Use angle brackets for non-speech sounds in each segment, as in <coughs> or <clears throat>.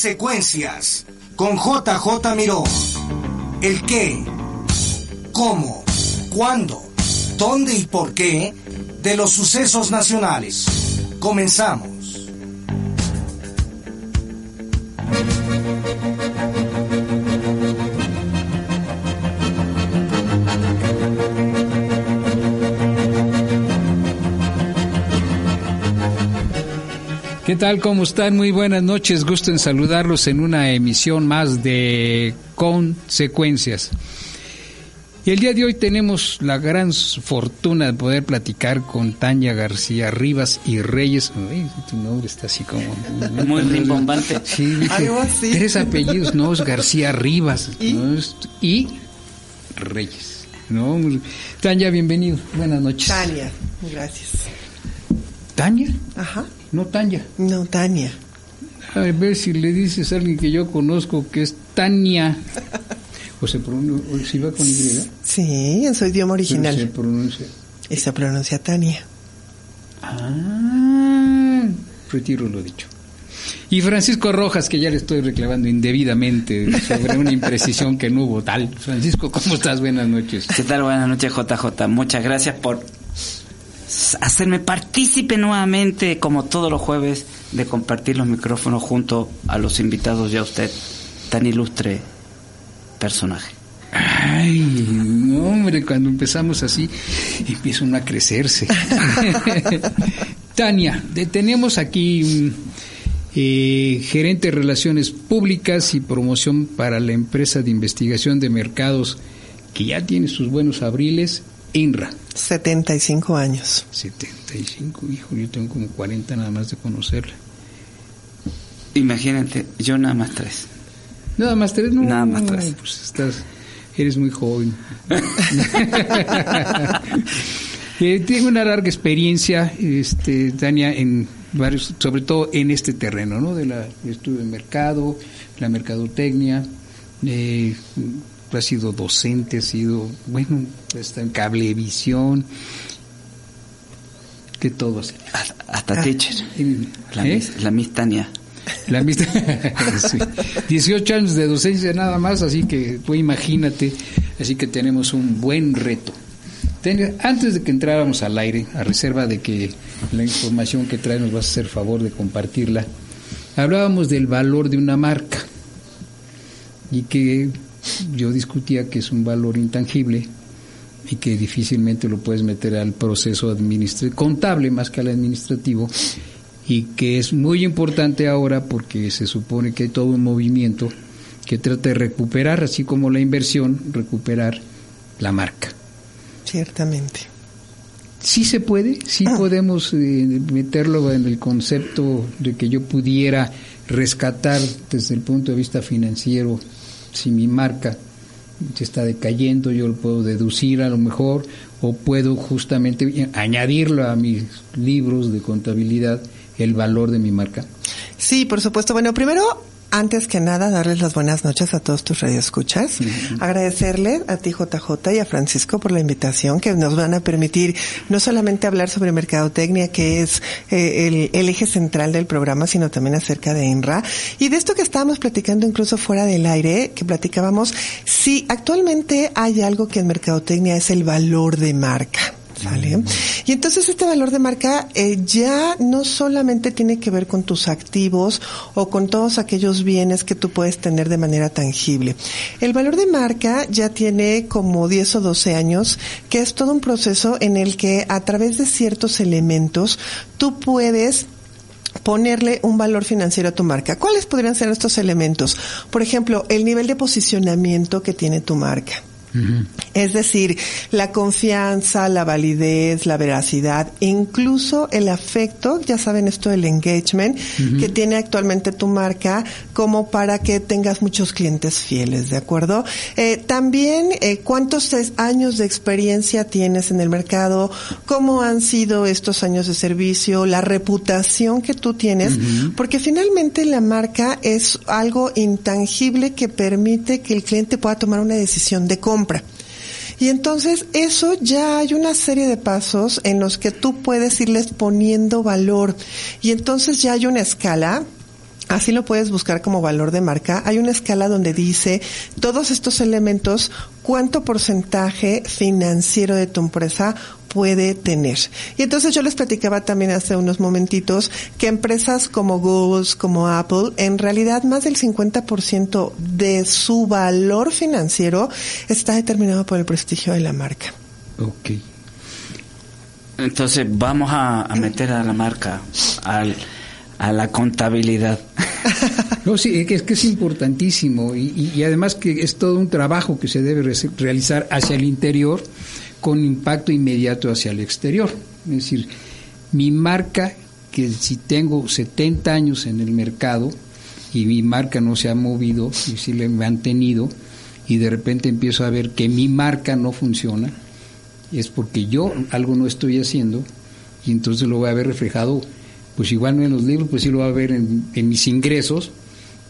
Consecuencias con JJ Miró. El qué, cómo, cuándo, dónde y por qué de los sucesos nacionales. Comenzamos. ¿Qué tal? ¿Cómo están? Muy buenas noches. Gusto en saludarlos en una emisión más de Consecuencias. Y el día de hoy tenemos la gran fortuna de poder platicar con Tania García Rivas y Reyes. Uy, tu nombre está así como... Muy rimbombante. Sí, dije, tres apellidos, no, es García Rivas ¿no? y Reyes. ¿no? Tania, bienvenido. Buenas noches. Tania, gracias. ¿Tania? Ajá. No Tania. No, Tania. A ver si le dices a alguien que yo conozco que es Tania. <laughs> ¿O se pronuncia, o si va con Y? Sí, en su idioma original. Pero se pronuncia. Y se pronuncia Tania. Ah, retiro lo dicho. Y Francisco Rojas, que ya le estoy reclamando indebidamente sobre una imprecisión que no hubo tal. Francisco, ¿cómo estás? Buenas noches. ¿Qué tal? Buenas noches, JJ. Muchas gracias por hacerme partícipe nuevamente, como todos los jueves, de compartir los micrófonos junto a los invitados ya usted, tan ilustre personaje. Ay, no, hombre, cuando empezamos así, empieza uno a crecerse. <laughs> Tania, tenemos aquí eh, gerente de Relaciones Públicas y Promoción para la empresa de investigación de mercados que ya tiene sus buenos abriles, INRA. 75 años. 75, hijo, yo tengo como 40 nada más de conocerla. Imagínate, yo nada más tres. Nada más tres, no. Nada más tres. Pues estás, eres muy joven. <laughs> eh, tengo una larga experiencia, este, Tania, en varios, sobre todo en este terreno, ¿no? De la estudio de mercado, la mercadotecnia. Eh, ha sido docente, ha sido, bueno, está en cablevisión, que todo así. Hasta, teacher. La, ¿Eh? mis, la Miss Tania. La Miss <laughs> sí. 18 años de docencia nada más, así que tú imagínate, así que tenemos un buen reto. Antes de que entráramos al aire, a reserva de que la información que trae nos vas a hacer favor de compartirla, hablábamos del valor de una marca y que yo discutía que es un valor intangible y que difícilmente lo puedes meter al proceso administrativo, contable más que al administrativo, y que es muy importante ahora porque se supone que hay todo un movimiento que trata de recuperar, así como la inversión, recuperar la marca. Ciertamente. Sí se puede, sí Ah. podemos eh, meterlo en el concepto de que yo pudiera rescatar desde el punto de vista financiero si mi marca se está decayendo, yo lo puedo deducir a lo mejor, o puedo justamente añadirlo a mis libros de contabilidad el valor de mi marca. Sí, por supuesto. Bueno, primero, antes que nada, darles las buenas noches a todos tus radioescuchas. Agradecerle a ti, JJ, y a Francisco por la invitación que nos van a permitir no solamente hablar sobre mercadotecnia, que es eh, el, el eje central del programa, sino también acerca de INRA. Y de esto que estábamos platicando incluso fuera del aire, que platicábamos, si actualmente hay algo que en mercadotecnia es el valor de marca. ¿Sale? Y entonces este valor de marca eh, ya no solamente tiene que ver con tus activos o con todos aquellos bienes que tú puedes tener de manera tangible. El valor de marca ya tiene como 10 o 12 años, que es todo un proceso en el que a través de ciertos elementos tú puedes ponerle un valor financiero a tu marca. ¿Cuáles podrían ser estos elementos? Por ejemplo, el nivel de posicionamiento que tiene tu marca. Es decir, la confianza, la validez, la veracidad, incluso el afecto, ya saben esto del engagement que tiene actualmente tu marca como para que tengas muchos clientes fieles, ¿de acuerdo? Eh, también, eh, ¿cuántos años de experiencia tienes en el mercado? ¿Cómo han sido estos años de servicio? La reputación que tú tienes, porque finalmente la marca es algo intangible que permite que el cliente pueda tomar una decisión de compra y entonces eso ya hay una serie de pasos en los que tú puedes irles poniendo valor. Y entonces ya hay una escala Así lo puedes buscar como valor de marca. Hay una escala donde dice todos estos elementos, cuánto porcentaje financiero de tu empresa puede tener. Y entonces yo les platicaba también hace unos momentitos que empresas como Google, como Apple, en realidad más del 50% de su valor financiero está determinado por el prestigio de la marca. Ok. Entonces vamos a, meter a la marca al, a la contabilidad. <laughs> No, sí, es que es importantísimo y, y, además que es todo un trabajo que se debe realizar hacia el interior con impacto inmediato hacia el exterior. Es decir, mi marca, que si tengo 70 años en el mercado y mi marca no se ha movido y si le he mantenido y de repente empiezo a ver que mi marca no funciona, es porque yo algo no estoy haciendo y entonces lo voy a ver reflejado, pues igual no en los libros, pues sí lo voy a ver en, en mis ingresos,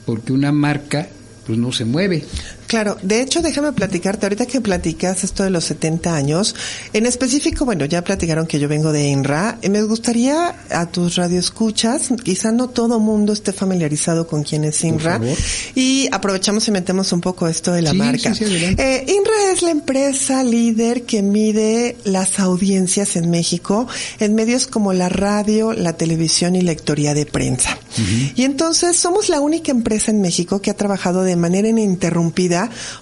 porque una marca pues no se mueve. Claro, de hecho, déjame platicarte, ahorita que platicas esto de los 70 años, en específico, bueno, ya platicaron que yo vengo de INRA, me gustaría a tus radioescuchas, quizá no todo mundo esté familiarizado con quién es INRA, y aprovechamos y metemos un poco esto de la marca. eh, INRA es la empresa líder que mide las audiencias en México en medios como la radio, la televisión y la lectoría de prensa. Y entonces somos la única empresa en México que ha trabajado de manera ininterrumpida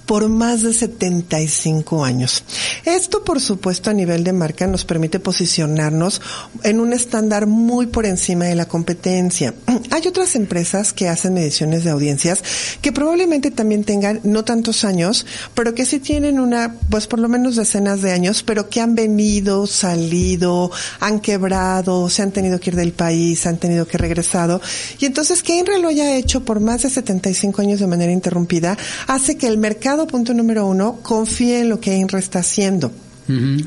por más de 75 años. Esto, por supuesto, a nivel de marca nos permite posicionarnos en un estándar muy por encima de la competencia. <clears throat> Hay otras empresas que hacen mediciones de audiencias que probablemente también tengan no tantos años, pero que sí tienen una, pues por lo menos decenas de años, pero que han venido, salido, han quebrado, se han tenido que ir del país, han tenido que regresado. Y entonces que INRA lo haya hecho por más de 75 años de manera interrumpida hace que el mercado, punto número uno, confíe en lo que INRA está haciendo.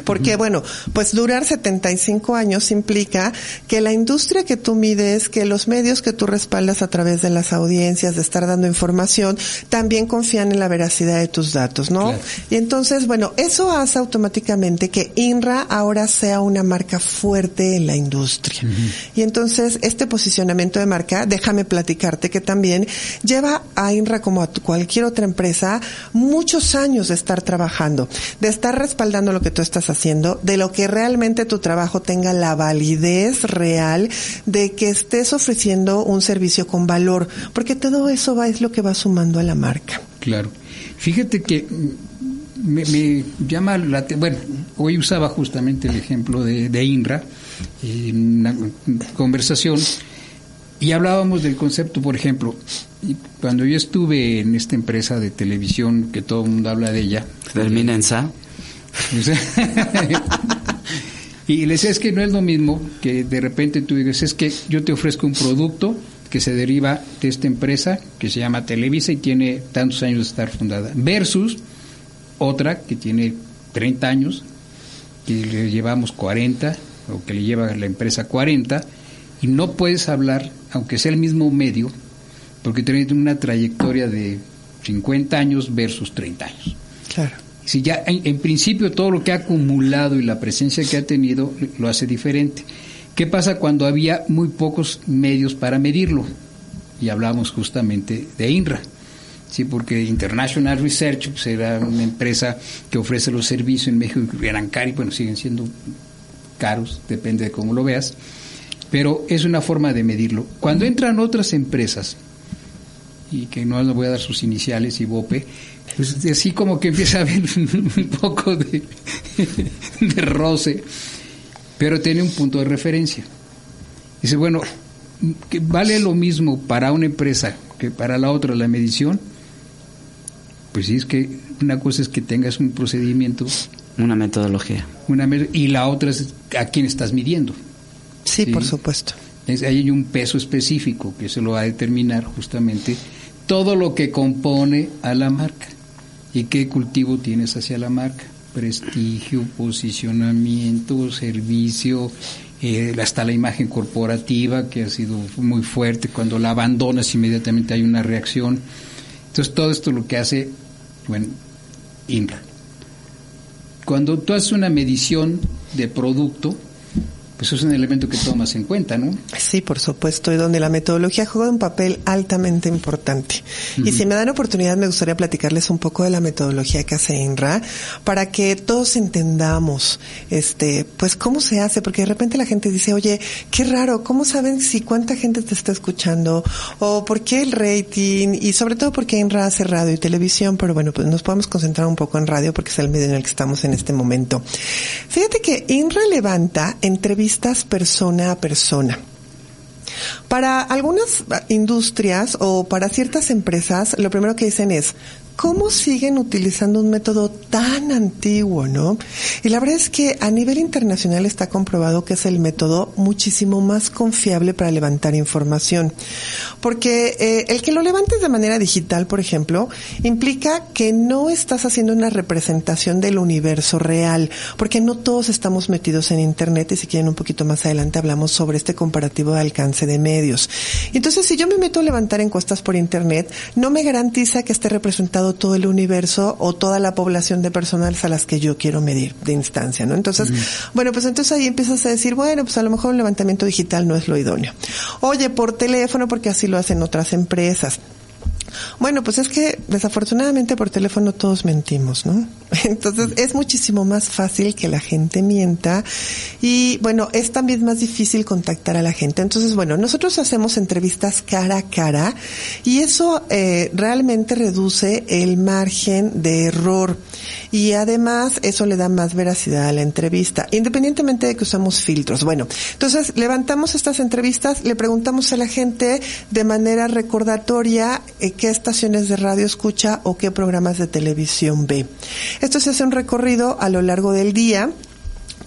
Porque, bueno, pues durar 75 años implica que la industria que tú mides, que los medios que tú respaldas a través de las audiencias, de estar dando información, también confían en la veracidad de tus datos, ¿no? Y entonces, bueno, eso hace automáticamente que INRA ahora sea una marca fuerte en la industria. Y entonces, este posicionamiento de marca, déjame platicarte que también lleva a INRA como a cualquier otra empresa muchos años de estar trabajando, de estar respaldando lo que tú estás haciendo, de lo que realmente tu trabajo tenga la validez real, de que estés ofreciendo un servicio con valor, porque todo eso va, es lo que va sumando a la marca. Claro. Fíjate que me, llama la bueno, hoy usaba justamente el ejemplo de, de INRA en una conversación y hablábamos del concepto, por ejemplo, cuando yo estuve en esta empresa de televisión que todo el mundo habla de ella. Termina en SA. <laughs> y le decía, es que no es lo mismo que de repente tú digas, es que yo te ofrezco un producto que se deriva de esta empresa que se llama Televisa y tiene tantos años de estar fundada, versus otra que tiene 30 años, que le llevamos 40, o que le lleva la empresa 40, y no puedes hablar, aunque sea el mismo medio, porque tiene una trayectoria de 50 años versus 30 años. Claro si ya en, principio todo lo que ha acumulado y la presencia que ha tenido lo hace diferente. ¿Qué pasa cuando había muy pocos medios para medirlo? Y hablamos justamente de INRA. Sí, porque International Research pues, era una empresa que ofrece los servicios en México que eran caros, bueno, siguen siendo caros, depende de cómo lo veas, pero es una forma de medirlo. Cuando entran otras empresas, y que no les voy a dar sus iniciales, y BOPE, pues así como que empieza a haber <laughs> un poco de, de roce, pero tiene un punto de referencia. Dice, bueno, que vale lo mismo para una empresa que para la otra la medición. Pues sí, es que una cosa es que tengas un procedimiento. Una metodología. Una, y la otra es a quién estás midiendo. Sí, por supuesto. Es, hay un peso específico que se lo va a determinar justamente todo lo que compone a la marca y qué cultivo tienes hacia la marca. Prestigio, posicionamiento, servicio, eh, hasta la imagen corporativa que ha sido muy fuerte. Cuando la abandonas inmediatamente hay una reacción. Entonces todo esto lo que hace, bueno, INRA. Cuando tú haces una medición de producto, pues es un elemento que tomas en cuenta, ¿no? Sí, por supuesto, y donde la metodología juega un papel altamente importante. Y si me dan oportunidad, me gustaría platicarles un poco de la metodología que hace INRA para que todos entendamos, este, pues cómo se hace, porque de repente la gente dice, oye, qué raro, ¿cómo saben si cuánta gente te está escuchando? O por qué el rating, y sobre todo porque INRA hace radio y televisión, pero bueno, pues nos podemos concentrar un poco en radio porque es el medio en el que estamos en este momento. Fíjate que INRA levanta entrevistas persona a persona. Para algunas industrias o para ciertas empresas, lo primero que dicen es, ¿cómo siguen utilizando un método tan antiguo, no? Y la verdad es que a nivel internacional está comprobado que es el método muchísimo más confiable para levantar información. Porque eh, el que lo levantes de manera digital, por ejemplo, implica que no estás haciendo una representación del universo real, porque no todos estamos metidos en Internet y si quieren un poquito más adelante hablamos sobre este comparativo de alcance de medios. Entonces, si yo me meto a levantar encuestas por Internet, no me garantiza que esté representado todo el universo o toda la población de personas a las que yo quiero medir de instancia, ¿no? Entonces, bueno, pues entonces ahí empiezas a decir, bueno, pues a lo mejor un levantamiento digital no es lo idóneo. Oye, por teléfono, porque así lo hacen otras empresas. Bueno, pues es que desafortunadamente por teléfono todos mentimos, ¿no? <laughs> Entonces es muchísimo más fácil que la gente mienta y bueno, es también más difícil contactar a la gente. Entonces, bueno, nosotros hacemos entrevistas cara a cara y eso eh, realmente reduce el margen de error y además eso le da más veracidad a la entrevista, independientemente de que usamos filtros. Bueno, entonces levantamos estas entrevistas, le preguntamos a la gente de manera recordatoria eh, qué estaciones de radio escucha o qué programas de televisión ve. Esto se hace un recorrido a lo largo del día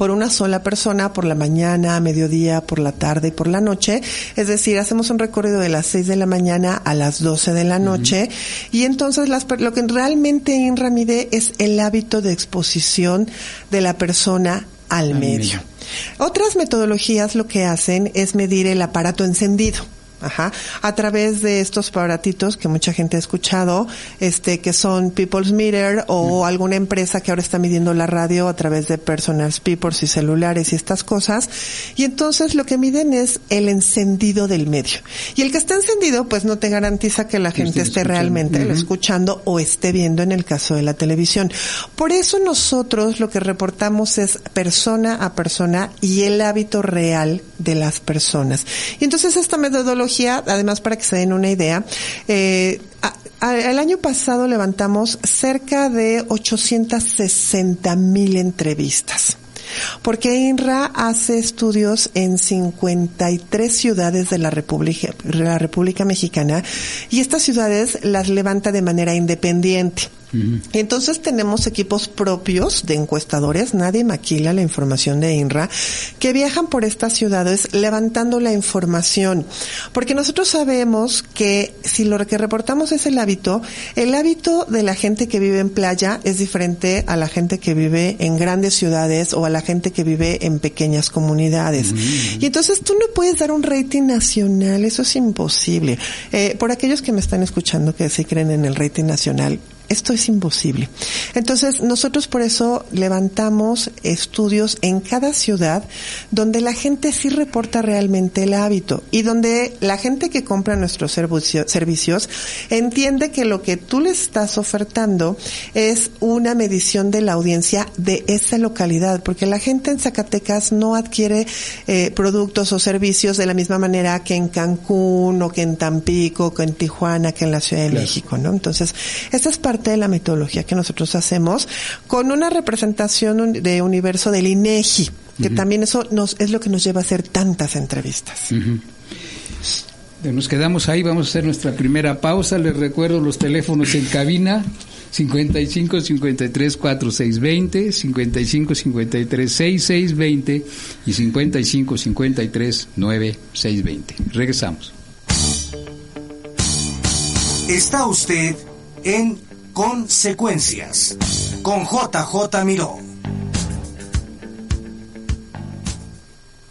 por una sola persona por la mañana, mediodía, por la tarde y por la noche. Es decir, hacemos un recorrido de las 6 de la mañana a las 12 de la noche y entonces las, lo que realmente INRA mide es el hábito de exposición de la persona al, medio. Otras metodologías lo que hacen es medir el aparato encendido. Ajá. A través de estos aparatitos que mucha gente ha escuchado, este, que son People's Meter o alguna empresa que ahora está midiendo la radio a través de personal speakers y celulares y estas cosas. Y entonces lo que miden es el encendido del medio. Y el que está encendido, pues no te garantiza que la gente esté realmente lo escuchando o esté viendo en el caso de la televisión. Por eso nosotros lo que reportamos es persona a persona y el hábito real de las personas. Y entonces esta metodología además para que se den una idea, eh, el año pasado levantamos cerca de 860 mil entrevistas. Porque INRA hace estudios en 53 ciudades de la República, la República Mexicana y estas ciudades las levanta de manera independiente. Entonces tenemos equipos propios de encuestadores, nadie maquila la información de INRA, que viajan por estas ciudades levantando la información. Porque nosotros sabemos que si lo que reportamos es el hábito, el hábito de la gente que vive en playa es diferente a la gente que vive en grandes ciudades o a la gente que vive en pequeñas comunidades. Y entonces tú no puedes dar un rating nacional, eso es imposible. Eh, por aquellos que me están escuchando que sí creen en el rating nacional, esto es imposible. Entonces, nosotros por eso levantamos estudios en cada ciudad donde la gente sí reporta realmente el hábito y donde la gente que compra nuestros servicios entiende que lo que tú le estás ofertando es una medición de la audiencia de esa localidad, porque la gente en Zacatecas no adquiere eh, productos o servicios de la misma manera que en Cancún o que en Tampico, que en Tijuana, que en la Ciudad de México, ¿no? Entonces, esta es parte de la metodología que nosotros hacemos con una representación de universo del INEGI, que también eso nos, es lo que nos lleva a hacer tantas entrevistas. Nos quedamos ahí, vamos a hacer nuestra primera pausa. Les recuerdo los teléfonos en cabina 55 53 4620, 55 53 6620 y 55 53 9620. Regresamos. Está usted en Consecuencias con JJ Miró.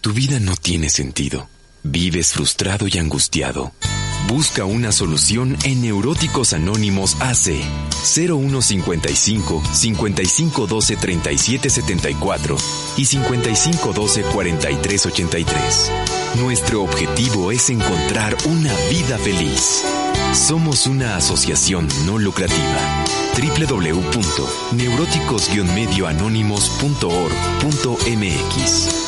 Tu vida no tiene sentido. Vives frustrado y angustiado. Busca una solución en Neuróticos Anónimos AC 0155 5512 3774 y 5512 4383. Nuestro objetivo es encontrar una vida feliz. Somos una asociación no lucrativa. www.neuróticos-medioanónimos.org.mx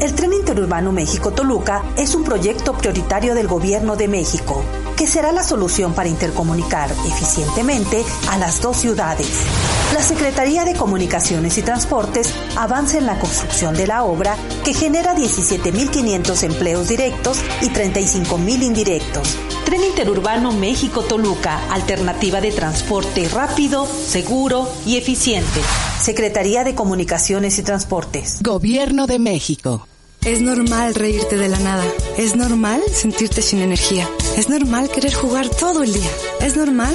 El tren interurbano México-Toluca es un proyecto prioritario del Gobierno de México, que será la solución para intercomunicar eficientemente a las dos ciudades. La Secretaría de Comunicaciones y Transportes avanza en la construcción de la obra que genera 17.500 empleos directos y 35.000 indirectos. Tren interurbano México-Toluca, alternativa de transporte rápido, seguro y eficiente. Secretaría de Comunicaciones y Transportes. Gobierno de México. Es normal reírte de la nada. Es normal sentirte sin energía. Es normal querer jugar todo el día. Es normal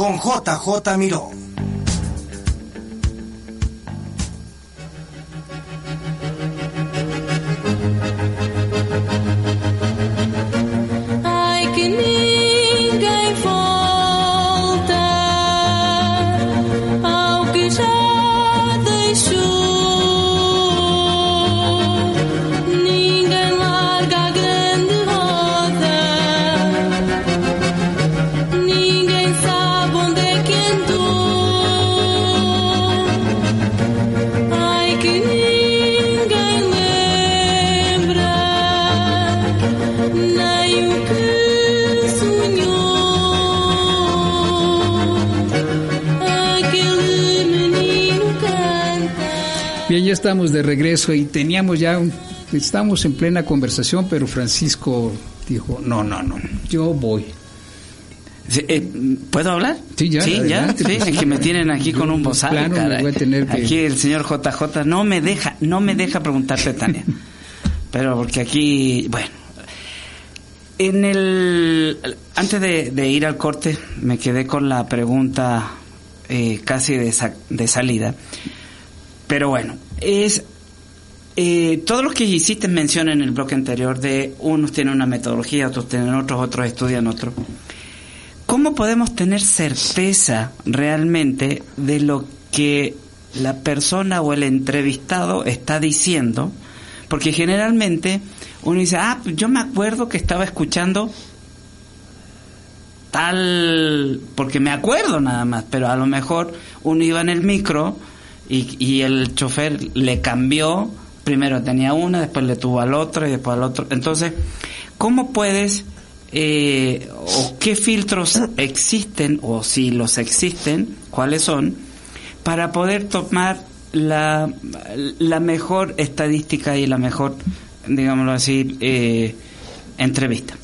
con JJ Miró. De regreso y teníamos ya un, estamos en plena conversación, pero Francisco dijo, no, no, no, yo voy. Eh, ¿Puedo hablar? Sí, ya, Sí, ya. Sí, es que me tienen aquí con un bozal. Tener que- Aquí el señor JJ no me deja, no me deja preguntarte, Tania. Pero porque aquí, bueno. En el. Antes de, de ir al corte, me quedé con la pregunta eh, casi de, sa- de salida. Pero bueno, es. eh, todo lo que hiciste mención en el bloque anterior de unos tienen una metodología, otros tienen otros, otros estudian otro. ¿Cómo podemos tener certeza realmente de lo que la persona o el entrevistado está diciendo? Porque generalmente uno dice, ah, yo me acuerdo que estaba escuchando tal, porque me acuerdo nada más, pero a lo mejor uno iba en el micro y, y el chofer le cambió, primero tenía una, después le tuvo al otro y después al otro. Entonces, ¿cómo puedes eh, o qué filtros existen o si los existen, cuáles son, para poder tomar la, la mejor estadística y la mejor, digámoslo así, eh, entrevista.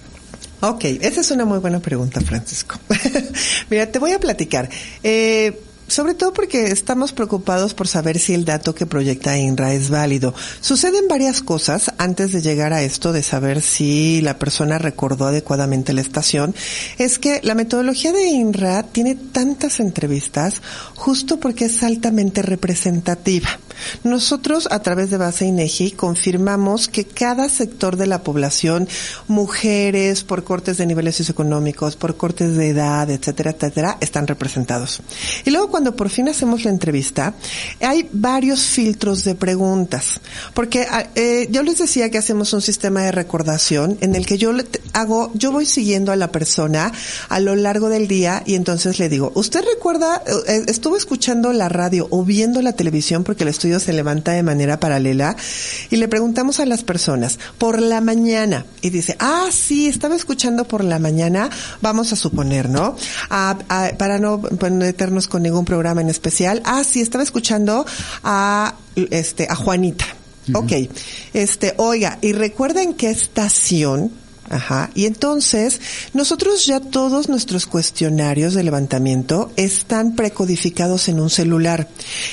Ok, esa es una muy buena pregunta, Francisco. <laughs> Mira, te voy a platicar. Eh, sobre todo porque estamos preocupados por saber si el dato que proyecta INRA es válido. Suceden varias cosas antes de llegar a esto de saber si la persona recordó adecuadamente la estación. Es que la metodología de INRA tiene tantas entrevistas justo porque es altamente representativa. Nosotros, a través de Base INEGI, confirmamos que cada sector de la población, mujeres, por cortes de niveles socioeconómicos, por cortes de edad, etcétera, etcétera, están representados. Y luego, cuando por fin hacemos la entrevista, hay varios filtros de preguntas. Porque ah, eh, yo les decía que hacemos un sistema de recordación en el que yo le hago, yo voy siguiendo a la persona a lo largo del día y entonces le digo, ¿usted recuerda, eh, estuvo escuchando la radio o viendo la televisión porque el estudio se levanta de manera paralela? Y le preguntamos a las personas, por la mañana, y dice, ah, sí, estaba escuchando por la mañana, vamos a suponer, ¿no? Para no no meternos con ningún programa en especial, ah, sí, estaba escuchando a, este, a Juanita. Ok, este, oiga, ¿y recuerda en qué estación? Ajá. Y entonces, nosotros ya todos nuestros cuestionarios de levantamiento están precodificados en un celular.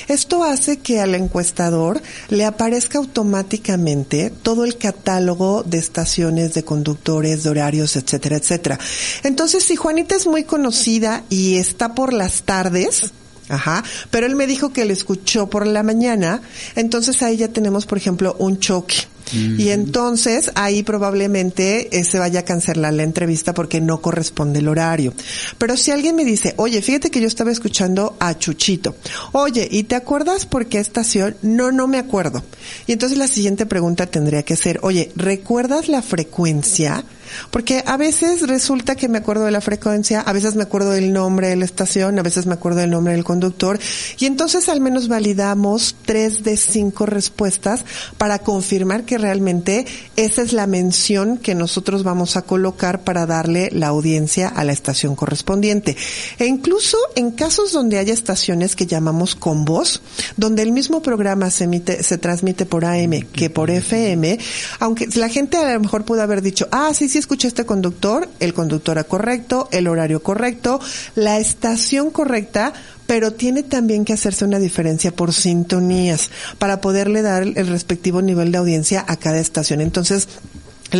Esto hace que al encuestador le aparezca automáticamente todo el catálogo de estaciones, de conductores, de horarios, etcétera, etcétera. Entonces, si Juanita es muy conocida y está por las tardes, Ajá, pero él me dijo que le escuchó por la mañana, entonces ahí ya tenemos, por ejemplo, un choque. Y entonces ahí probablemente eh, se vaya a cancelar la entrevista porque no corresponde el horario. Pero si alguien me dice, oye, fíjate que yo estaba escuchando a Chuchito. Oye, ¿y te acuerdas por qué estación? No, no me acuerdo. Y entonces la siguiente pregunta tendría que ser, oye, ¿recuerdas la frecuencia? Porque a veces resulta que me acuerdo de la frecuencia, a veces me acuerdo del nombre de la estación, a veces me acuerdo del nombre del conductor, y entonces al menos validamos tres de cinco respuestas para confirmar que realmente esa es la mención que nosotros vamos a colocar para darle la audiencia a la estación correspondiente. E incluso en casos donde haya estaciones que llamamos con voz, donde el mismo programa se emite, se transmite por AM que por FM, aunque la gente a lo mejor pudo haber dicho, ah, sí, sí escuché este conductor, el conductor era correcto, el horario correcto, la estación correcta, pero tiene también que hacerse una diferencia por sintonías para poderle dar el respectivo nivel de audiencia a cada estación. Entonces,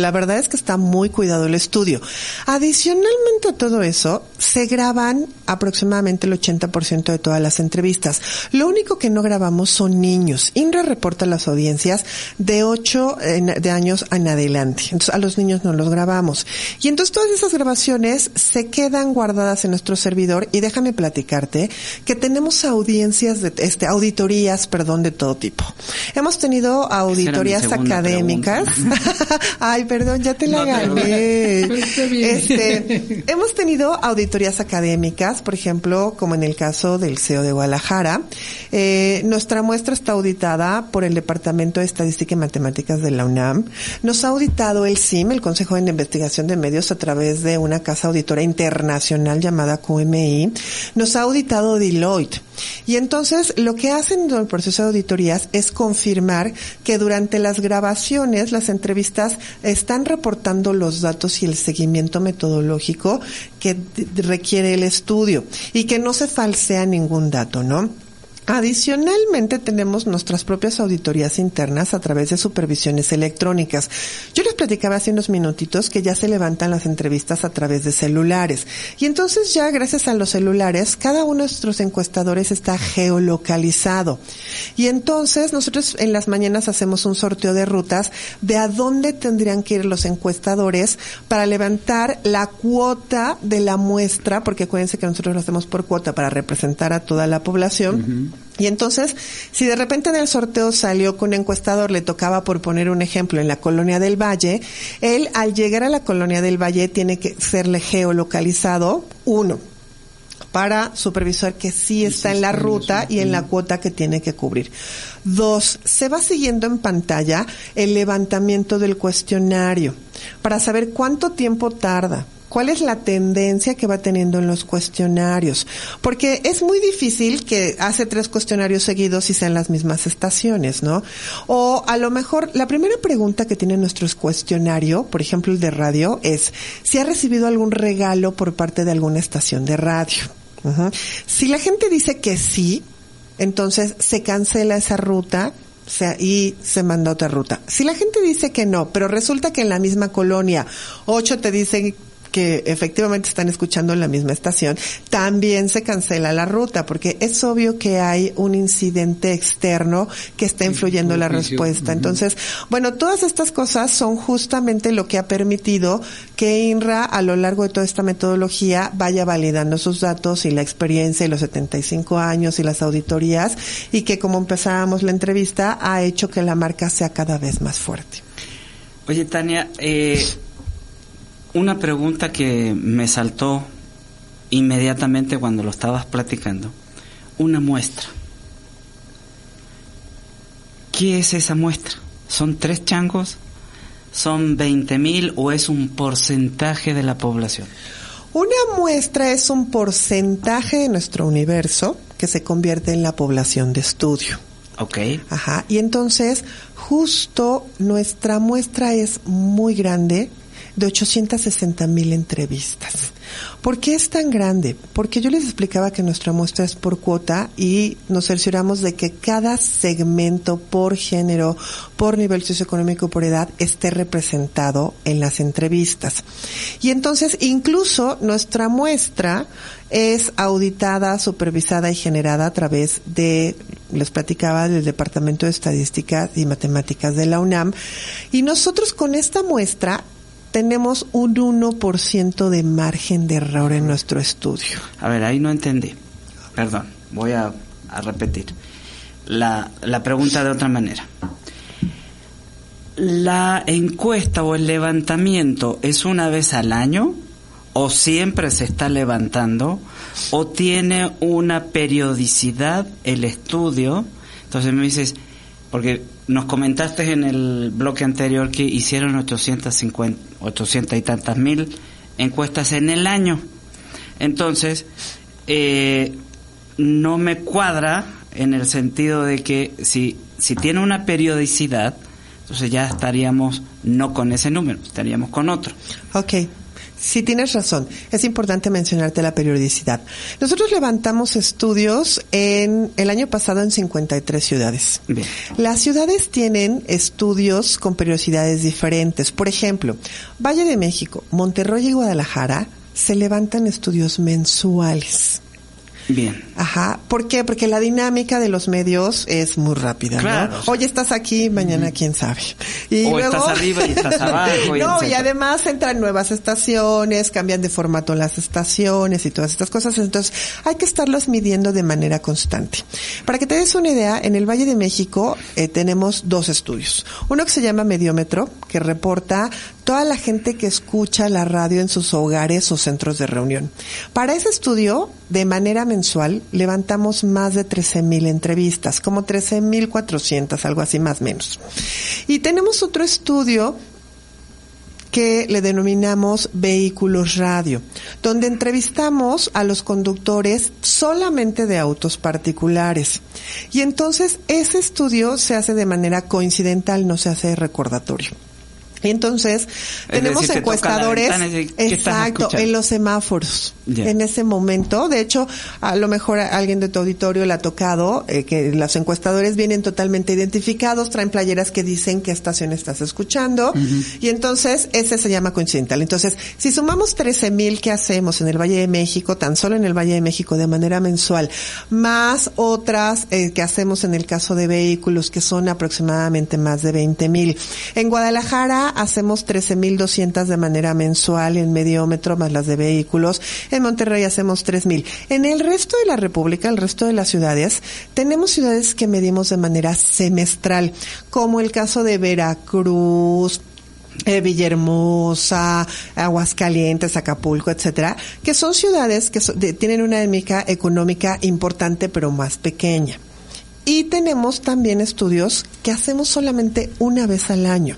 la verdad es que está muy cuidado el estudio. Adicionalmente a todo eso, se graban aproximadamente el 80% de todas las entrevistas. Lo único que no grabamos son niños. INRA reporta las audiencias de 8 en- de años en adelante. Entonces a los niños no los grabamos. Y entonces todas esas grabaciones se quedan guardadas en nuestro servidor y déjame platicarte que tenemos audiencias de este auditorías, perdón, de todo tipo. Hemos tenido auditorías académicas. <laughs> <laughs> Ay, perdón, ya te la gané. Está bien. Este, <laughs> hemos tenido auditorías académicas, por ejemplo, como en el caso del CEO de Guadalajara. Eh, nuestra muestra está auditada por el Departamento de Estadística y Matemáticas de la UNAM. Nos ha auditado el CIM, el Consejo de Investigación de Medios, a través de una casa auditora internacional llamada QMI. Nos ha auditado Deloitte. Y entonces lo que hacen en el proceso de auditorías es confirmar que durante las grabaciones, las entrevistas están reportando los datos y el seguimiento metodológico que requiere el estudio y que no se falsea ningún dato, ¿no? Adicionalmente tenemos nuestras propias auditorías internas a través de supervisiones electrónicas. Yo les platicaba hace unos minutitos que ya se levantan las entrevistas a través de celulares. Y entonces ya gracias a los celulares, cada uno de nuestros encuestadores está geolocalizado. Y entonces nosotros en las mañanas hacemos un sorteo de rutas de a dónde tendrían que ir los encuestadores para levantar la cuota de la muestra, porque acuérdense que nosotros lo hacemos por cuota para representar a toda la población. Y entonces, si de repente en el sorteo salió que un encuestador le tocaba, por poner un ejemplo, en la colonia del Valle, él al llegar a la colonia del Valle tiene que serle geolocalizado, uno, para supervisar que sí está en la ruta y en la cuota que tiene que cubrir. Dos, se va siguiendo en pantalla el levantamiento del cuestionario para saber cuánto tiempo tarda, cuál es la tendencia que va teniendo en los cuestionarios. Porque es muy difícil que hace tres cuestionarios seguidos y sean las mismas estaciones, ¿no? O a lo mejor la primera pregunta que tiene nuestro cuestionario, por ejemplo el de radio, es si ha recibido algún regalo por parte de alguna estación de radio. Si la gente dice que sí, entonces se cancela esa ruta o sea, y se manda otra ruta. Si la gente dice que no, pero resulta que en la misma colonia ocho te dicen que efectivamente están escuchando en la misma estación, también se cancela la ruta, porque es obvio que hay un incidente externo que está influyendo en la respuesta. Entonces, bueno, todas estas cosas son justamente lo que ha permitido que INRA a lo largo de toda esta metodología vaya validando sus datos y la experiencia y los 75 años y las auditorías y que como empezábamos la entrevista ha hecho que la marca sea cada vez más fuerte. Oye, Tania, eh, una pregunta que me saltó inmediatamente cuando lo estabas platicando. Una muestra. ¿Qué es esa muestra? ¿Son tres changos? ¿Son 20 mil o es un porcentaje de la población? Una muestra es un porcentaje de nuestro universo que se convierte en la población de estudio. Ok. Ajá. Y entonces, justo nuestra muestra es muy grande, de 860 mil entrevistas. ¿Por qué es tan grande? Porque yo les explicaba que nuestra muestra es por cuota y nos cercioramos de que cada segmento por género, por nivel socioeconómico, por edad, esté representado en las entrevistas. Y entonces, incluso nuestra muestra es auditada, supervisada y generada a través de, les platicaba, del Departamento de Estadística y Matemáticas de la UNAM. Y nosotros con esta muestra tenemos un 1% de margen de error en nuestro estudio. A ver, ahí no entendí. Perdón, voy a, a repetir. La, la pregunta de otra manera. ¿La encuesta o el levantamiento es una vez al año? ¿O siempre se está levantando? ¿O tiene una periodicidad el estudio? Entonces me dices, porque nos comentaste en el bloque anterior que hicieron 850, 800 y tantas mil encuestas en el año. Entonces, eh, no me cuadra en el sentido de que si, si tiene una periodicidad, entonces ya estaríamos no con ese número, estaríamos con otro. Ok. Sí, tienes razón. Es importante mencionarte la periodicidad. Nosotros levantamos estudios en el año pasado en 53 ciudades. Bien. Las ciudades tienen estudios con periodicidades diferentes. Por ejemplo, Valle de México, Monterrey y Guadalajara se levantan estudios mensuales. Bien. Ajá. ¿Por qué? Porque la dinámica de los medios es muy rápida, Claro, ¿no? o sea- Hoy estás aquí, mañana quién sabe. Y O luego... estás arriba y estás <laughs> abajo y no, y además entran nuevas estaciones, cambian de formato las estaciones y todas estas cosas. Entonces, hay que estarlos midiendo de manera constante. Para que te des una idea, en el Valle de México eh, tenemos dos estudios. Uno que se llama Mediómetro, que reporta toda la gente que escucha la radio en sus hogares o centros de reunión. Para ese estudio, de manera mensual, levantamos más de 13.000 entrevistas, como 13.400, algo así más o menos. Y tenemos otro estudio que le denominamos vehículos radio, donde entrevistamos a los conductores solamente de autos particulares. Y entonces ese estudio se hace de manera coincidental, no se hace recordatorio. Entonces tenemos decir, encuestadores, ventana y dice, ¿qué estás exacto, en los semáforos. En ese momento, de hecho, a lo mejor a alguien de tu auditorio le ha tocado eh, que los encuestadores vienen totalmente identificados, traen playeras que dicen qué estación estás escuchando y entonces ese se llama coincidental. Entonces, si sumamos 13 mil que hacemos en el Valle de México, tan solo en el Valle de México de manera mensual, más otras eh, que hacemos en el caso de vehículos que son aproximadamente más de 20 mil. En Guadalajara hacemos 13.200 de manera mensual en mediómetro más las de vehículos. En Monterrey hacemos 3.000. En el resto de la República, el resto de las ciudades, tenemos ciudades que medimos de manera semestral, como el caso de Veracruz, eh, Villahermosa, Aguascalientes, Acapulco, etcétera, que son ciudades que tienen una dinámica económica importante pero más pequeña. Y tenemos también estudios que hacemos solamente una vez al año.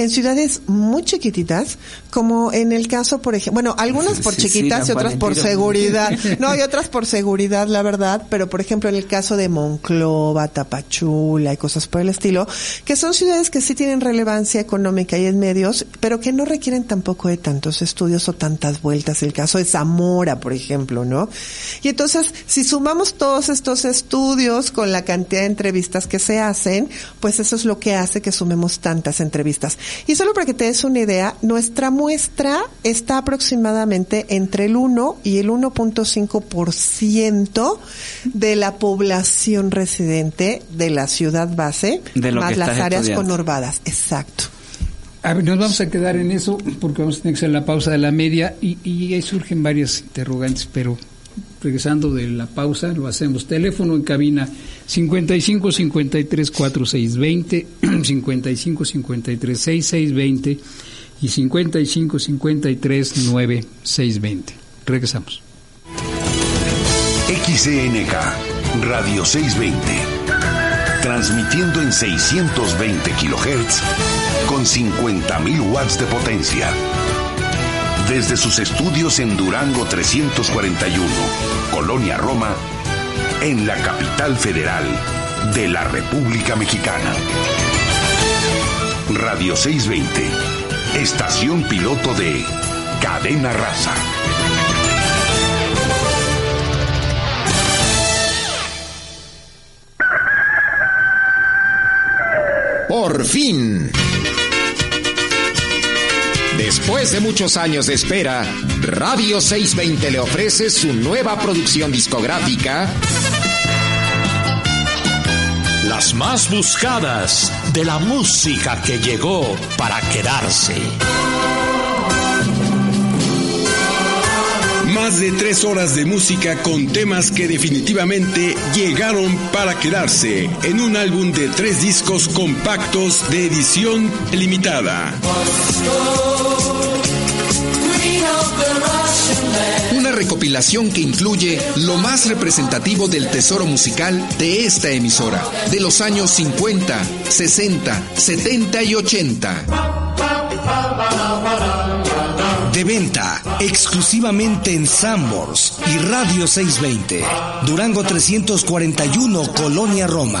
En ciudades muy chiquititas, como en el caso, por ejemplo, bueno, algunas por <laughs> Sí, sí, chiquitas y otras por seguridad. <laughs> No, y otras por seguridad, la verdad, pero por ejemplo en el caso de Monclova, Tapachula y cosas por el estilo, que son ciudades que sí tienen relevancia económica y en medios, pero que no requieren tampoco de tantos estudios o tantas vueltas. El caso de Zamora, por ejemplo, ¿no? Y entonces, si sumamos todos estos estudios con la cantidad de entrevistas que se hacen, pues eso es lo que hace que sumemos tantas entrevistas. Y solo para que te des una idea, nuestra muestra está aproximadamente entre el 1 y el 1.5% de la población residente de la ciudad base, De lo más que las áreas estudiando. conurbadas. Exacto. A ver, nos vamos a quedar en eso porque vamos a tener que hacer la pausa de la media y, y ahí surgen varias interrogantes, pero regresando de la pausa lo hacemos. Teléfono en cabina 55 53 4620, 55 53 6620 y 55 53 9620. Regresamos. XCNK, Radio 620. Transmitiendo en 620 kHz con 50.000 watts de potencia. Desde sus estudios en Durango 341, Colonia Roma, en la capital federal de la República Mexicana. Radio 620, estación piloto de Cadena Raza. Por fin. Después de muchos años de espera, Radio 620 le ofrece su nueva producción discográfica. Las más buscadas de la música que llegó para quedarse. Más de tres horas de música con temas que definitivamente llegaron para quedarse en un álbum de tres discos compactos de edición limitada. Una recopilación que incluye lo más representativo del tesoro musical de esta emisora, de los años 50, 60, 70 y 80. De venta exclusivamente en Sambors y Radio 620. Durango 341, Colonia Roma.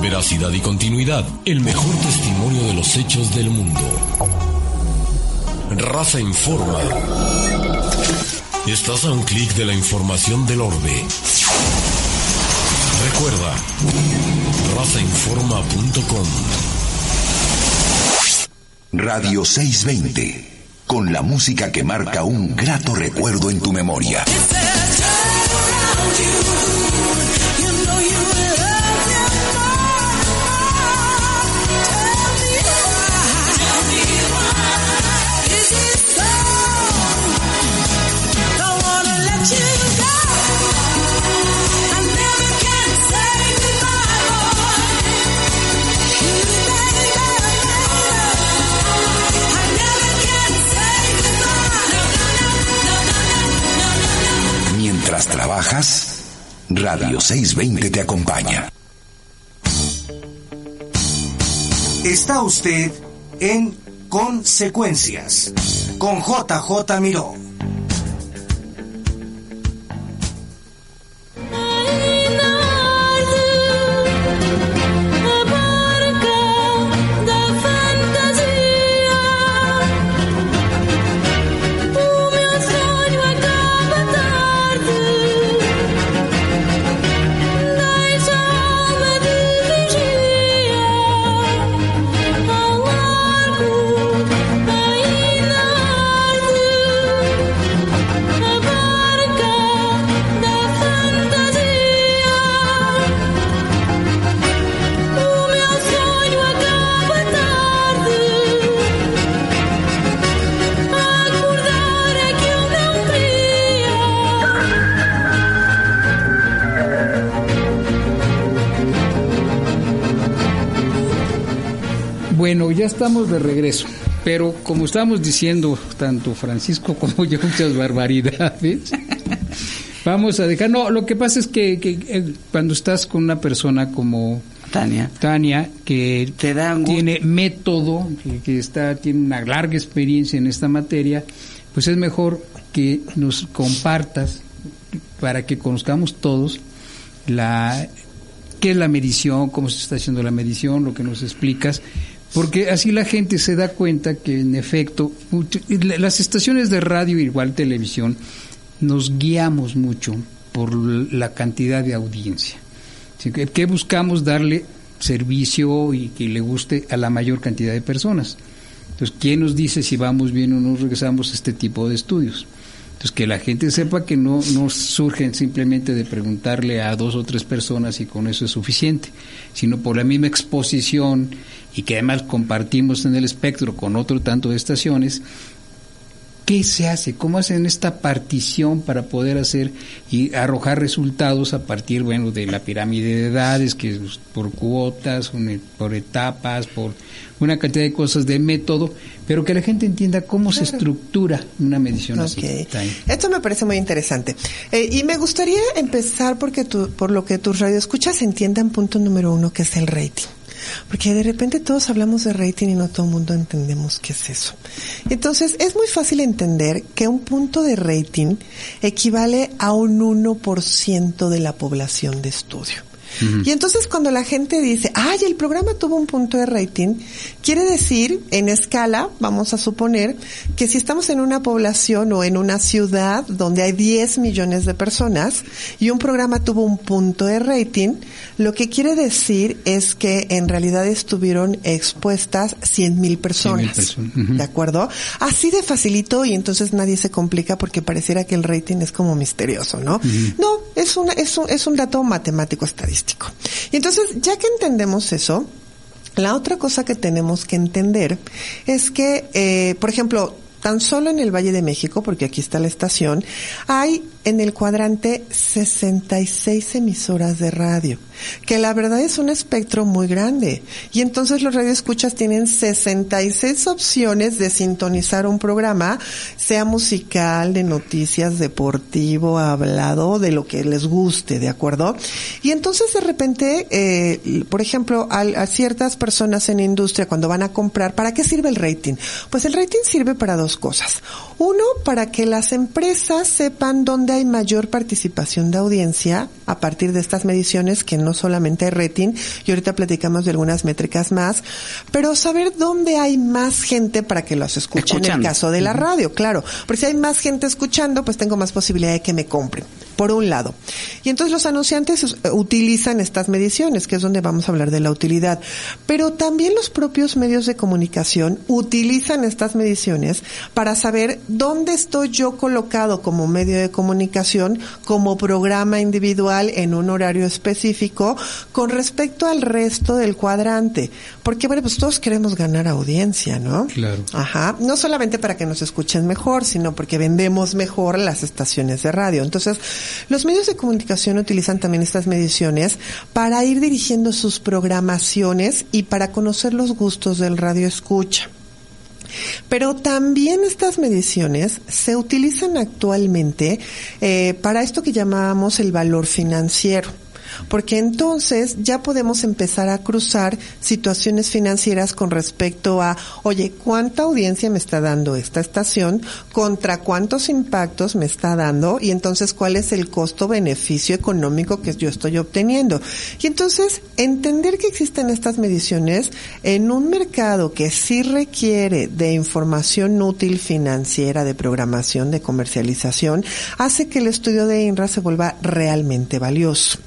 Veracidad y continuidad. El mejor testimonio de los hechos del mundo. Raza Informa. Estás a un clic de la información del orbe. Recuerda, razainforma.com. Radio 620, con la música que marca un grato recuerdo en tu memoria. Trabajas, Radio 620 te acompaña. Está usted en Consecuencias con JJ Miró. Bueno, ya estamos de regreso, pero como estamos diciendo tanto Francisco <laughs> como yo muchas barbaridades, <laughs> vamos a dejar. No, lo que pasa es que, que, eh, cuando estás con una persona como Tania, Tania que Te da tiene método, que, que está tiene una larga experiencia en esta materia, pues es mejor que nos compartas para que conozcamos todos la qué es la medición, cómo se está haciendo la medición, lo que nos explicas, porque así la gente se da cuenta que en efecto las estaciones de radio igual televisión nos guiamos mucho por la cantidad de audiencia. Que buscamos darle servicio y que le guste a la mayor cantidad de personas. Entonces, ¿quién nos dice si vamos bien o no regresamos a este tipo de estudios? Entonces, que la gente sepa que no, no surgen simplemente de preguntarle a dos o tres personas y con eso es suficiente, sino por la misma exposición y que además compartimos en el espectro con otro tanto de estaciones, ¿Qué se hace? ¿Cómo hacen esta partición para poder hacer y arrojar resultados a partir, bueno, de la pirámide de edades, que es por cuotas, un- por etapas, por una cantidad de cosas de método, pero que la gente entienda cómo se estructura una medición así. Ok. Tan- Esto me parece muy interesante. Eh, y me gustaría empezar porque tu- por lo que tus radioescuchas entiendan punto número uno, que es el rating. Porque de repente todos hablamos de rating y no todo el mundo entendemos qué es eso. Entonces, es muy fácil entender que un punto de rating equivale a un 1% de la población de estudio. Y entonces cuando la gente dice, ay, el programa tuvo un punto de rating, quiere decir, en escala, vamos a suponer, que si estamos en una población o en una ciudad donde hay 10 millones de personas y un programa tuvo un punto de rating, lo que quiere decir es que en realidad estuvieron expuestas 100 mil personas. personas, ujú. ¿De acuerdo? Así de facilito y entonces nadie se complica porque pareciera que el rating es como misterioso, ¿no? No, es, una, es, un, es un dato matemático estadístico. Y entonces, ya que entendemos eso, la otra cosa que tenemos que entender es que, eh, por ejemplo, tan solo en el Valle de México, porque aquí está la estación, hay en el cuadrante 66 emisoras de radio, que la verdad es un espectro muy grande. Y entonces los radioescuchas tienen 66 opciones de sintonizar un programa, sea musical, de noticias, deportivo, hablado, de lo que les guste, ¿de acuerdo? Y entonces de repente, eh, por ejemplo, al- a, ciertas personas en industria cuando van a comprar, ¿para qué sirve el rating? Pues el rating sirve para dos cosas. Uno, para que las empresas sepan dónde hay mayor participación de audiencia a partir de estas mediciones, que no solamente hay rating, y ahorita platicamos de algunas métricas más, pero saber dónde hay más gente para que los escuchen en el caso de la radio, claro. Porque si hay más gente escuchando, pues tengo más posibilidad de que me compren, por un lado. Y entonces los anunciantes eh, utilizan estas mediciones, que es donde vamos a hablar de la utilidad. Pero también los propios medios de comunicación utilizan estas mediciones para saber dónde estoy yo colocado como medio de comunicación, como programa individual en un horario específico con respecto al resto del cuadrante. Porque, bueno, pues todos queremos ganar audiencia, ¿no? Claro. Ajá, no solamente para que nos escuchen mejor, sino porque vendemos mejor las estaciones de radio. Entonces, los medios de comunicación utilizan también estas mediciones para ir dirigiendo sus programaciones y para conocer los gustos del radio escucha. Pero también estas mediciones se utilizan actualmente eh, para esto que llamábamos el valor financiero. Porque entonces ya podemos empezar a cruzar situaciones financieras con respecto a, oye, ¿cuánta audiencia me está dando esta estación? ¿Contra cuántos impactos me está dando? Y entonces, ¿cuál es el costo-beneficio económico que yo estoy obteniendo? Y entonces, entender que existen estas mediciones en un mercado que sí requiere de información útil financiera, de programación, de comercialización, hace que el estudio de INRA se vuelva realmente valioso.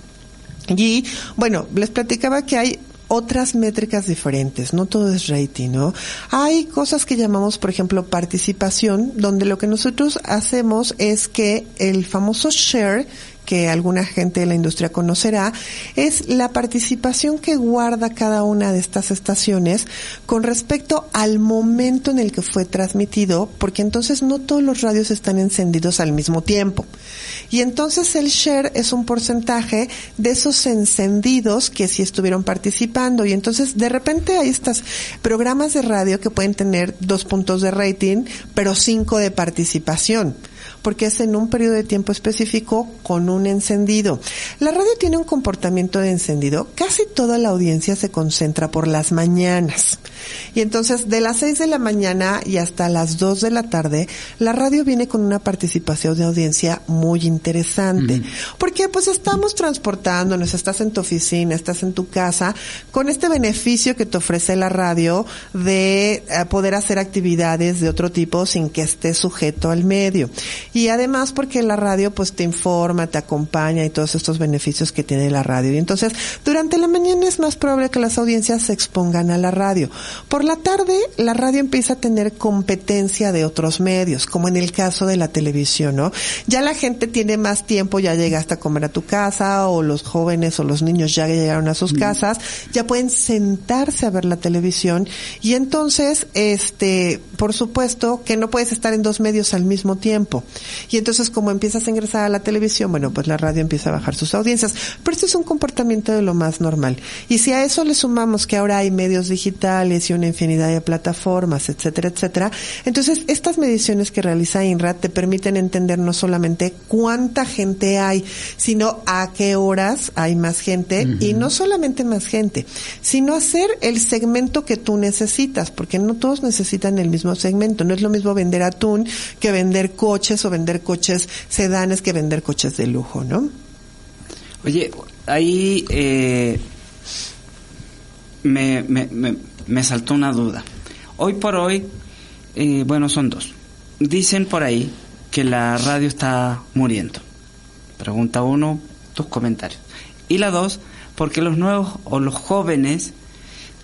Y bueno, les platicaba que hay otras métricas diferentes, no todo es rating, ¿no? Hay cosas que llamamos, por ejemplo, participación, donde lo que nosotros hacemos es que el famoso share que alguna gente de la industria conocerá, es la participación que guarda cada una de estas estaciones con respecto al momento en el que fue transmitido, porque entonces no todos los radios están encendidos al mismo tiempo. Y entonces el share es un porcentaje de esos encendidos que sí estuvieron participando. Y entonces de repente hay estos programas de radio que pueden tener dos puntos de rating, pero cinco de participación porque es en un periodo de tiempo específico con un encendido. La radio tiene un comportamiento de encendido. Casi toda la audiencia se concentra por las mañanas. Y entonces de las 6 de la mañana y hasta las 2 de la tarde, la radio viene con una participación de audiencia muy interesante. Porque pues estamos transportándonos, estás en tu oficina, estás en tu casa, con este beneficio que te ofrece la radio de eh, poder hacer actividades de otro tipo sin que estés sujeto al medio. Y además porque la radio pues te informa, te acompaña y todos estos beneficios que tiene la radio. Y entonces durante la mañana es más probable que las audiencias se expongan a la radio. Por la tarde la radio empieza a tener competencia de otros medios, como en el caso de la televisión, ¿no? Ya la gente tiene más tiempo, ya llegaste a comer a tu casa o los jóvenes o los niños ya llegaron a sus casas, ya pueden sentarse a ver la televisión y entonces, este, por supuesto que no puedes estar en dos medios al mismo tiempo. Y entonces como empiezas a ingresar a la televisión, bueno, pues la radio empieza a bajar sus audiencias. Pero esto es un comportamiento de lo más normal. Y si a eso le sumamos que ahora hay medios digitales y una infinidad de plataformas, etcétera, etcétera, entonces estas mediciones que realiza INRA te permiten entender no solamente cuánta gente hay, sino a qué horas hay más gente y no solamente más gente, sino hacer el segmento que tú necesitas, porque no todos necesitan el mismo segmento. No es lo mismo vender atún que vender coches o vender coches sedanes que vender coches de lujo, ¿no? Oye, ahí eh, me, me, me, me saltó una duda. Hoy por hoy, eh, bueno, son dos. Dicen por ahí que la radio está muriendo. Pregunta uno, tus comentarios. Y la dos, porque los nuevos o los jóvenes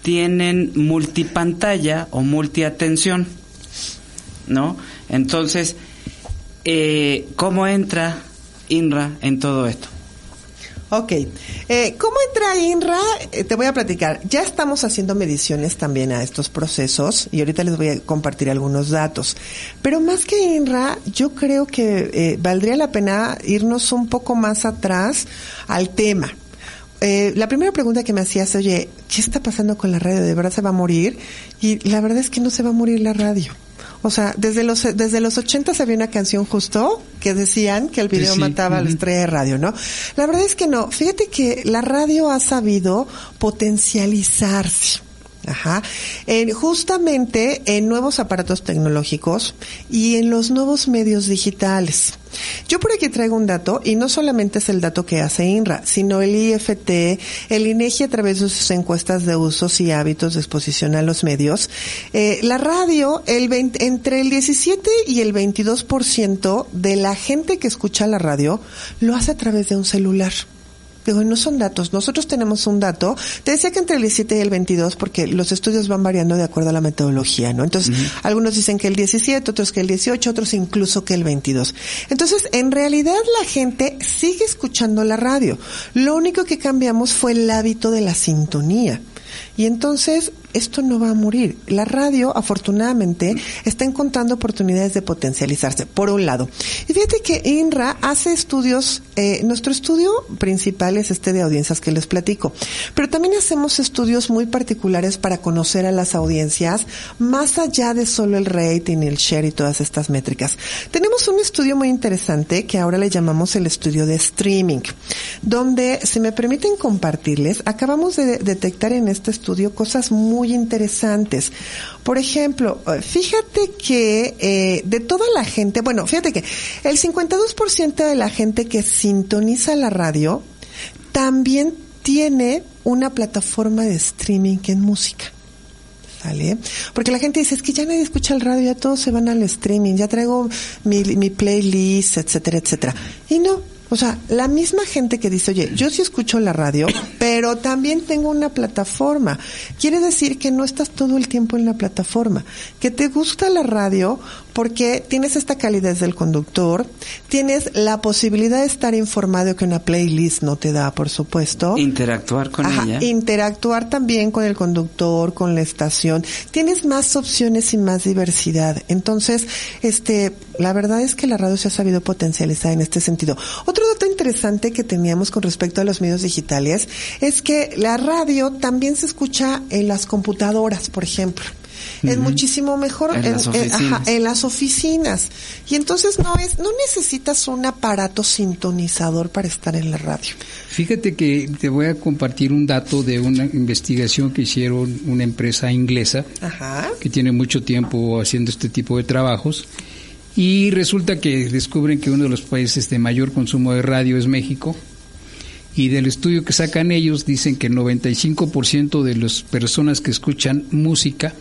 tienen multipantalla o multiatención, ¿no? Entonces, eh, ¿cómo entra INRA en todo esto? Ok. Eh, ¿Cómo entra INRA? Eh, te voy a platicar. Ya estamos haciendo mediciones también a estos procesos y ahorita les voy a compartir algunos datos. Pero más que INRA, yo creo que eh, valdría la pena irnos un poco más atrás al tema. Eh, la primera pregunta que me hacías, oye, ¿qué está pasando con la radio? ¿De verdad se va a morir? Y la verdad es que no se va a morir la radio. O sea, desde los desde los 80 había una canción justo que decían que el video Sí, mataba a la estrella de radio, ¿no? La verdad es que no. Fíjate que la radio ha sabido potencializarse. Ajá. En- justamente en nuevos aparatos tecnológicos y en los nuevos medios digitales. Yo por aquí traigo un dato y no solamente es el dato que hace INRA, sino el IFT, el INEGI a través de sus encuestas de usos y hábitos de exposición a los medios. Eh, la radio, el 20 entre el 17 y el 22% de la gente que escucha la radio lo hace a través de un celular. Digo, no son datos. Nosotros tenemos un dato. Te decía que entre el 17 y el 22 porque los estudios van variando de acuerdo a la metodología, ¿no? Entonces, algunos dicen que el 17, otros que el 18, otros incluso que el 22. Entonces, en realidad la gente sigue escuchando la radio. Lo único que cambiamos fue el hábito de la sintonía. Y entonces, esto no va a morir. La radio, afortunadamente, está encontrando oportunidades de potencializarse, por un lado. Y fíjate que INRA hace estudios, eh, nuestro estudio principal es este de audiencias que les platico, pero también hacemos estudios muy particulares para conocer a las audiencias, más allá de solo el rating, el share y todas estas métricas. Tenemos un estudio muy interesante que ahora le llamamos el estudio de streaming, donde, si me permiten compartirles, acabamos de detectar en este estudio cosas muy interesantes. Por ejemplo, eh, fíjate que eh, de toda la gente, bueno, fíjate que el 52% de la gente que sintoniza la radio también tiene una plataforma de streaming en música. ¿Sale? Porque la gente dice, es que ya nadie escucha el radio, ya todos se van al streaming, ya traigo mi playlist, etcétera, etcétera. Y no, O sea, la misma gente que dice, oye, yo sí escucho la radio, <coughs> pero también tengo una plataforma. Quiere decir que no estás todo el tiempo en la plataforma, que te gusta la radio porque tienes esta calidez del conductor, tienes la posibilidad de estar informado que una playlist no te da, por supuesto. Interactuar con Ajá, ella. interactuar también con el conductor, con la estación. Tienes más opciones y más diversidad. Entonces, este, la verdad es que la radio se ha sabido potencializar en este sentido. Otro dato interesante que teníamos con respecto a los medios digitales es que la radio también se escucha en las computadoras, por ejemplo. Es muchísimo mejor En las oficinas. ajá, en las oficinas. Y entonces no es, no necesitas un aparato sintonizador para estar en la radio. Fíjate que te voy a compartir un dato de una investigación que hicieron una empresa inglesa Ajá. que tiene mucho tiempo haciendo este tipo de trabajos y resulta que descubren que uno de los países de mayor consumo de radio es México y del estudio que sacan ellos dicen que el 95% de las personas que escuchan música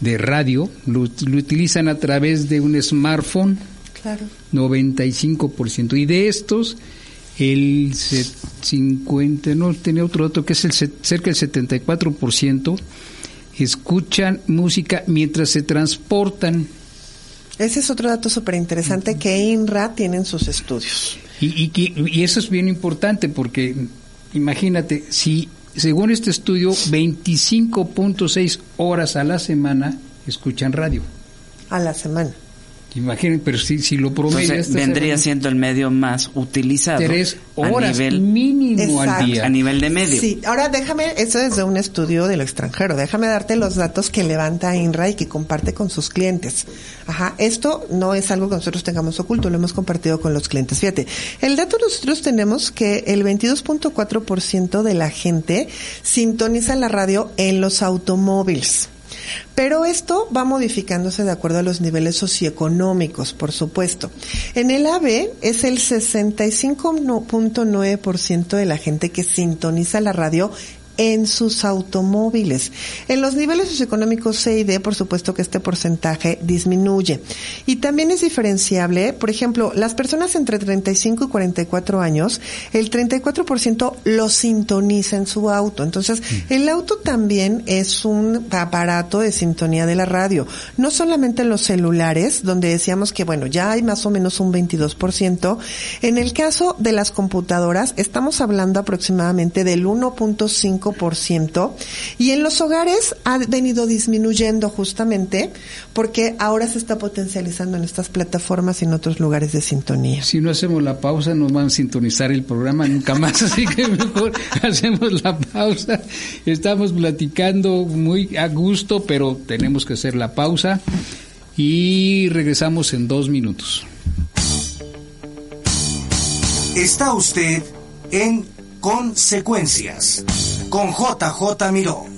de radio lo, lo utilizan a través de un smartphone Claro. 95%. Y de estos, el se- 50, no tenía otro dato que es el cerca del 74% escuchan música mientras se transportan. Ese es otro dato súper interesante que INRA tiene en sus estudios. Y, y eso es bien importante porque imagínate, si según este estudio 25.6 horas a la semana escuchan radio. A la semana. Imaginen, pero si, si lo promedio Entonces, vendría siendo el medio más utilizado. Tres a horas nivel, mínimo al día. a nivel de medio. Sí, ahora déjame, eso es de un estudio del extranjero, déjame darte los datos que levanta INRA y que comparte con sus clientes. Ajá, esto no es algo que nosotros tengamos oculto, lo hemos compartido con los clientes. Fíjate, el dato nosotros tenemos que el 22.4% de la gente sintoniza la radio en los automóviles. Pero esto va modificándose de acuerdo a los niveles socioeconómicos, por supuesto. En el AB es el 65.9% de la gente que sintoniza la radio en sus automóviles. En los niveles socioeconómicos C y D, por supuesto que este porcentaje disminuye. Y también es diferenciable, por ejemplo, las personas entre 35 y 44 años, el 34% lo sintoniza en su auto. Entonces, el auto también es un aparato de sintonía de la radio. No solamente en los celulares, donde decíamos que, bueno, ya hay más o menos un 22%. En el caso de las computadoras, estamos hablando aproximadamente del 1.5% y en los hogares ha venido disminuyendo justamente porque ahora se está potencializando en estas plataformas y en otros lugares de sintonía. Si no hacemos la pausa, no van a sintonizar el programa nunca más, <laughs> así que mejor hacemos la pausa. Estamos platicando muy a gusto, pero tenemos que hacer la pausa y regresamos en dos minutos. Está usted en Consecuencias con JJ Miró.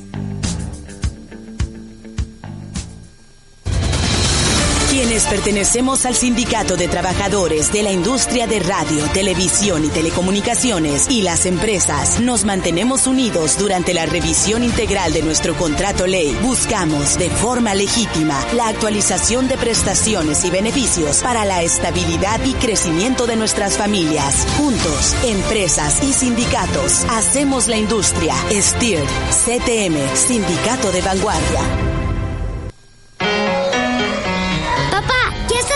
Quienes pertenecemos al Sindicato de Trabajadores de la Industria de Radio, Televisión y Telecomunicaciones y las empresas, nos mantenemos unidos durante la revisión integral de nuestro contrato ley. Buscamos de forma legítima la actualización de prestaciones y beneficios para la estabilidad y crecimiento de nuestras familias. Juntos, empresas y sindicatos, hacemos la industria. STIR, CTM, Sindicato de Vanguardia.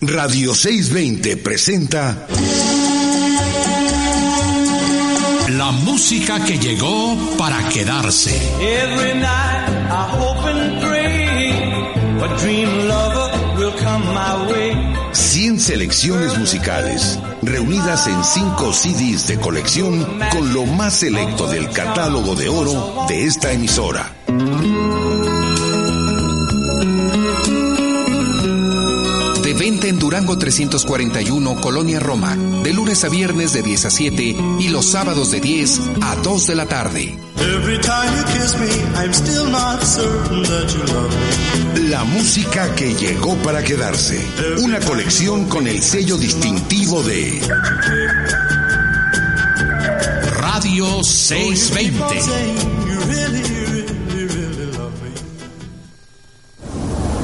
Radio 620 presenta La música que llegó para quedarse. Every night I hope and pray a dream lover will come my way. 100 selecciones musicales reunidas en 5 CDs de colección con lo más selecto del catálogo de oro de esta emisora. Durango. Durango 341, Colonia Roma, de lunes a viernes de 10 a 7 y los sábados de 10 a 2 de la tarde. La música que llegó para quedarse. Una colección con el sello distintivo de Radio 620.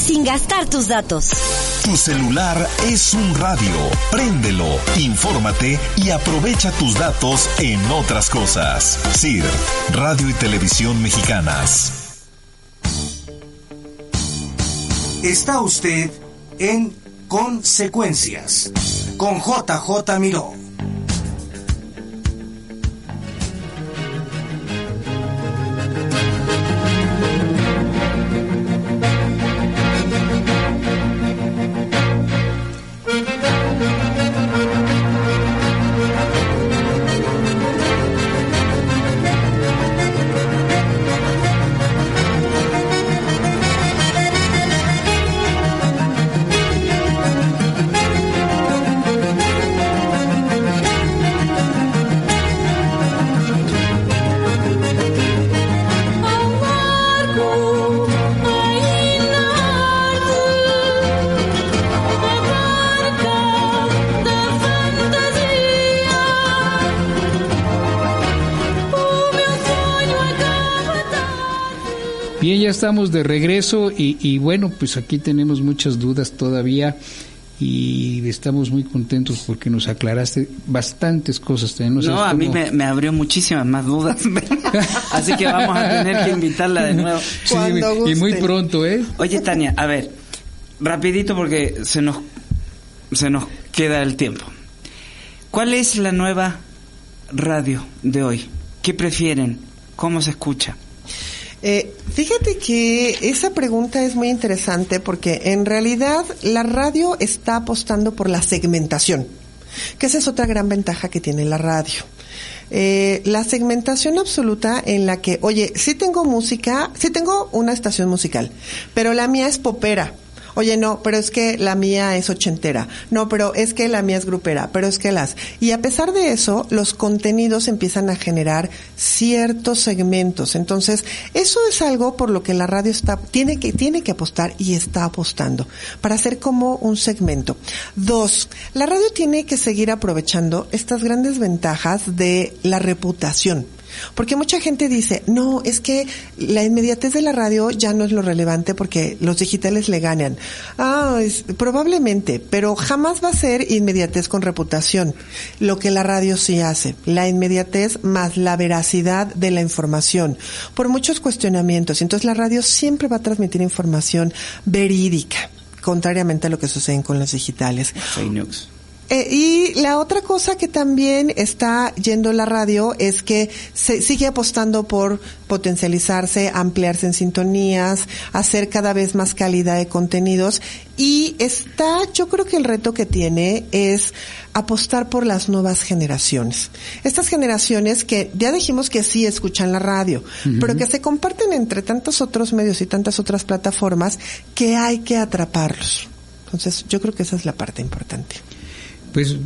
sin gastar tus datos. Tu celular es un radio. Préndelo, infórmate y aprovecha tus datos en otras cosas. CIR, Radio y Televisión Mexicanas. Está usted en Consecuencias con JJ Miró. Estamos de regreso y, y bueno, pues aquí tenemos muchas dudas todavía y estamos muy contentos porque nos aclaraste bastantes cosas. No, a mí me abrió muchísimas más dudas. <laughs> Así que vamos a tener que invitarla de nuevo. Sí, y muy pronto, ¿eh? Oye, Tania, a ver, rapidito porque se nos, se nos queda el tiempo. ¿Cuál es la nueva radio de hoy? ¿Qué prefieren? ¿Cómo se escucha? Eh, fíjate que esa pregunta es muy interesante porque en realidad la radio está apostando por la segmentación, que esa es otra gran ventaja que tiene la radio. Eh, la segmentación absoluta en la que, oye, sí tengo música, sí tengo una estación musical, pero la mía es popera. Oye, no, pero es que la mía es ochentera. No, pero es que la mía es grupera. Pero es que las. Y a pesar de eso, los contenidos empiezan a generar ciertos segmentos. Entonces, eso es algo por lo que la radio está, tiene que, tiene que apostar y está apostando para hacer como un segmento. Dos, la radio tiene que seguir aprovechando estas grandes ventajas de la reputación. Porque mucha gente dice, no, es que la inmediatez de la radio ya no es lo relevante porque los digitales le ganan. Ah, probablemente, pero jamás va a ser inmediatez con reputación. Lo que la radio sí hace, la inmediatez más la veracidad de la información, por muchos cuestionamientos. Entonces la radio siempre va a transmitir información verídica, contrariamente a lo que sucede con los digitales. Eh, y la otra cosa que también está yendo la radio es que se sigue apostando por potencializarse, ampliarse en sintonías, hacer cada vez más calidad de contenidos y está, yo creo que el reto que tiene es apostar por las nuevas generaciones. Estas generaciones que ya dijimos que sí escuchan la radio, pero que se comparten entre tantos otros medios y tantas otras plataformas que hay que atraparlos. Entonces, yo creo que esa es la parte importante. Pues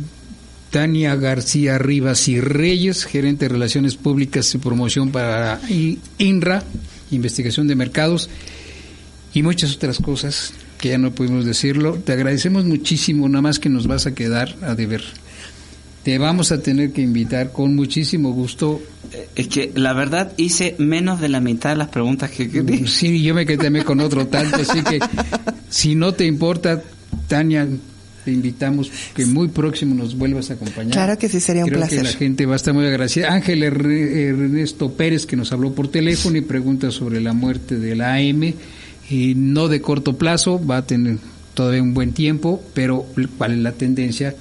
Tania García Rivas y Reyes, gerente de Relaciones Públicas y Promoción para INRA, Investigación de Mercados, y muchas otras cosas que ya no pudimos decirlo. Te agradecemos muchísimo, nada más que nos vas a quedar a deber. Te vamos a tener que invitar con muchísimo gusto. Es que la verdad hice menos de la mitad de las preguntas que quería. Sí, yo me quedé con otro tanto, así que si no te importa, Tania, te invitamos que muy próximo nos vuelvas a acompañar. Claro que sí, sería un Creo placer. que la gente va a estar muy agradecida. Ángel Erne- Ernesto Pérez, que nos habló por teléfono y pregunta sobre la muerte de la AM, y no de corto plazo, va a tener todavía un buen tiempo, pero cuál es la tendencia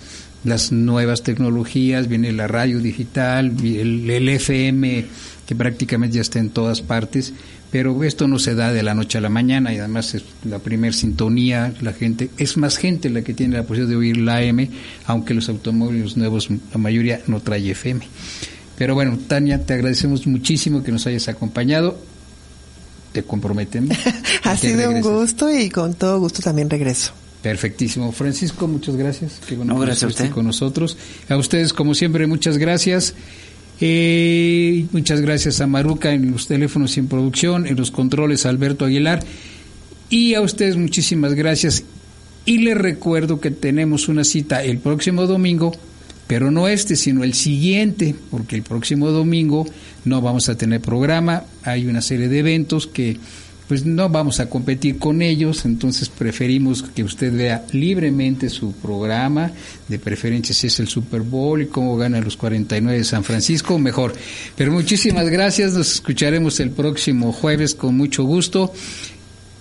las nuevas tecnologías, viene la radio digital, el, el FM que prácticamente ya está en todas partes, pero esto no se da de la noche a la mañana y además es la primer sintonía, la gente, es más gente la que tiene la posibilidad de oír la AM, aunque los automóviles nuevos, la mayoría no trae FM. Pero bueno, Tania, te agradecemos muchísimo que nos hayas acompañado. Te comprometemos. <laughs> ha sido un gusto y con todo gusto también regreso. Perfectísimo. Francisco, muchas gracias. Qué bueno no, gracias a usted. con nosotros. A ustedes, como siempre, muchas gracias. Eh, muchas gracias a Maruca en los teléfonos y en producción, en los controles Alberto Aguilar. Y a ustedes muchísimas gracias. Y les recuerdo que tenemos una cita el próximo domingo pero no este, sino el siguiente, porque el próximo domingo no vamos a tener programa, hay una serie de eventos que pues no vamos a competir con ellos, entonces preferimos que usted vea libremente su programa, de preferencia si es el Super Bowl y cómo gana los 49 de San Francisco, mejor. Pero muchísimas gracias, nos escucharemos el próximo jueves con mucho gusto.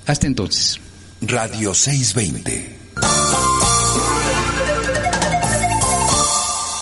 Hasta entonces. Radio 620.